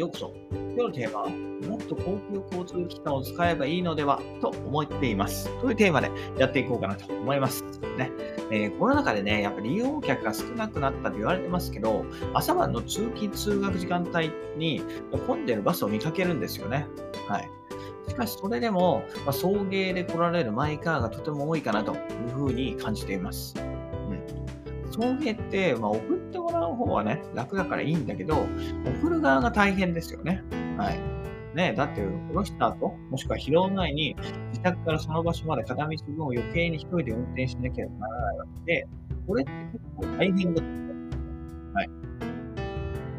ようこそ。今日のテーマは、もっと公共交通機関を使えばいいのではと思っています。というテーマでやっていこうかなと思います。ねえー、コロナ禍でね、やっぱり利用客が少なくなったと言われてますけど、朝晩の通勤・通学時間帯に混んでるバスを見かけるんですよね。はい。しかし、それでも、まあ、送迎で来られるマイカーがとても多いかなというふうに感じています。送迎って、まあ、送っってもらう方はね、楽だからいいんだけど、送る側が大変ですよね。はい。ねだって、降ろした後、もしくは拾う前に、自宅からその場所まで片道分を余計に一人で運転しなければならないわけで、これって結構大変だと思う。はい。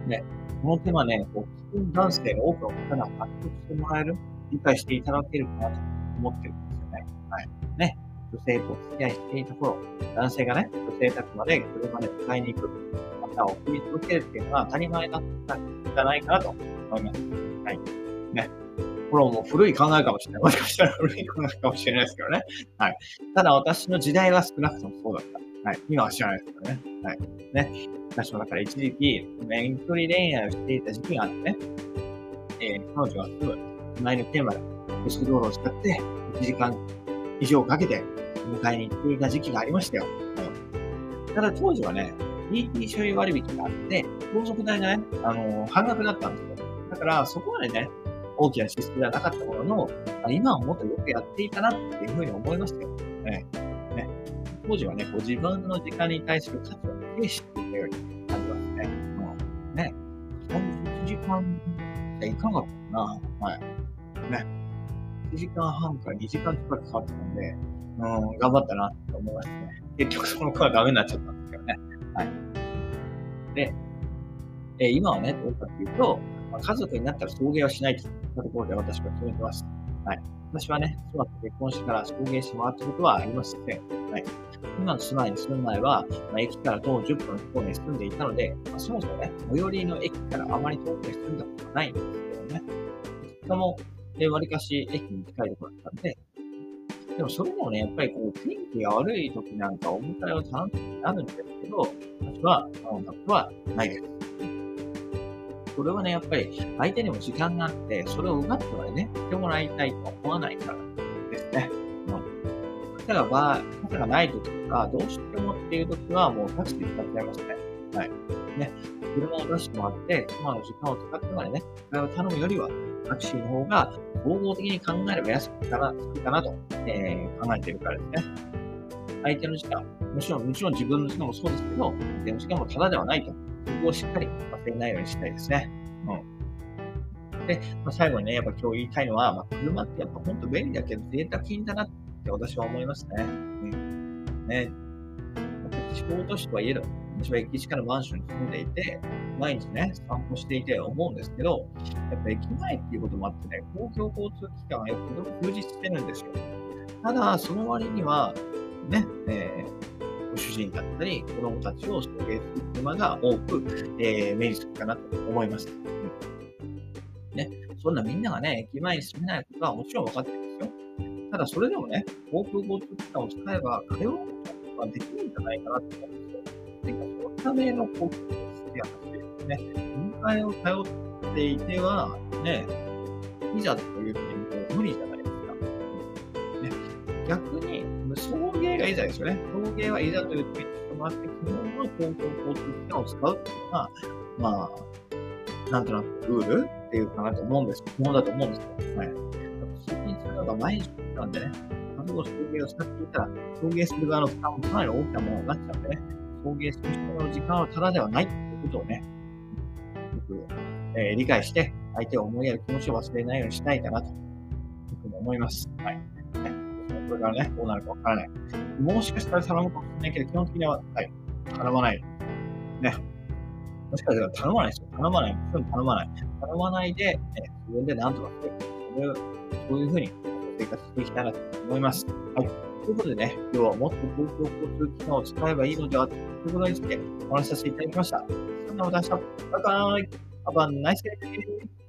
ね、この手間ね、こう、基男性の多くの方が納得してもらえる、理解していただけるかなと思ってるんですよね。はい。ね。女性と付き合いしていた頃、男性がね、女性宅まで車で迎えに行く、また送り届けるっていうのは当たり前だったんじゃないかなと思います。はい。ね。これはもう古い考えかもしれない。もしかしたら古い考えかもしれないですけどね。はい。ただ私の時代は少なくともそうだった。はい。今は知らないですけどね。はい。ね。私もだから一時期、遠距離恋愛をしていた時期があってね。えー、彼女はすぐ、隣の県まで、高速道路を使って、1時間以上かけて迎えに行っていた時期がありましたよ。うん、ただ当時はね、DT 所有割引があって、高速代がね、あのー、半額だったんですよ。だからそこまでね、大きな支出ではなかったものの、今はもっとよくやっていたなっていうふうに思いましたよ。ねね当時はね、こう自分の時間に対する価値を軽視していたように感じますね。うん、ね。1時間じゃいかなかったかな。はい。ね。1時間半か2時間近くかかったんで、うん、頑張ったなって思いますね。結局その子はダメになっちゃったんですけどね。はい。で、え、今はね、どうかっていうと、まあ、家族になったら送迎はしないといったところで私は決めてます。はい。私はね、妻と結婚してから送迎してもらったことはありません。はい。今の住まいに住む前は、まあ、駅から徒歩10分のところに住んでいたので、まあ、そもそもね、最寄りの駅からあまり遠くに住んだことがないんですけどね。しかも、で、割かし駅に近いところだったんで、でもそれでもね、やっぱりこう、天気が悪い時なんかお迎えを楽しみになるんですけど、私は頼んだことはないです。これはね、やっぱり相手にも時間があって、それを奪ってまでね、してもらいたいと思わないからですね。うん。傘が場、傘がない時とか、どうしてもっていう時はもうタクシー使っちゃいますね。はい。ね。車を出してもらって、妻の時間を使ってまでね、それを頼むよりは、タクシーの方が総合的に考えれば安くかな、かなと、えー、考えているからですね。相手の時間、もちろん、もちろん自分の時間もそうですけど、相手の時間もタダではないと。そこをしっかり忘れないようにしたいですね。うん。で、まあ、最後にね、やっぱ今日言いたいのは、まあ、車ってやっぱ本当便利だけど、贅沢品だなって私は思いますね。うん。ね。地方都市とはいえど、私は駅近のマンションに住んでいて、毎日ね、散歩していて思うんですけど、やっぱ駅前っていうこともあってね、公共交通機関がよく充実してるんですよ。ただ、その割には、ね、えー、ご主人だったり、子供たちを送迎する車が多く、えー、目にするかなと思います。ね、そんなみんながね、駅前に住めないことはもちろん分かってるんですよ。ただ、それでもね、公共交通機関を使えば、通うことができるんじゃないかなと思うんですよ。てか、そのための公共交通機関ね、迎えを頼っていては、ね、いざという時にも無理じゃないですか。ね、逆に、送迎がいざですよね。送迎はいざという時にしてもらって、基本の公共交通機関を使うっていうのが、まあ、なんとなくルールっていうかなと思うんです。基本だと思うんですよ。はい。通勤するのが毎日なんでね、例えば送迎を使っていたら、送迎する側の負担もかなり大きなものになっちゃうんでね、送迎する人の時間はただではないっていうことをね、よく、えー、理解して、相手を思いやる気持ちを忘れないようにしたいかなと、いうふうに思います。はい。ね、これからね、どうなるかわからない。もしかしたら頼むかもしれないけど、基本的には、はい、頼まない。ね。もしかしたら頼まないですよ。頼まない。もちろん頼まない。頼まないで、ね、自分で何とかする。そういう、そういうふうに生活していきたいなと思います。はい。ということでね、今日はもっと公共交通機関を使えばいいのではということについてお話しさせていただきました。そんな私は、バイバイ Have a nice day.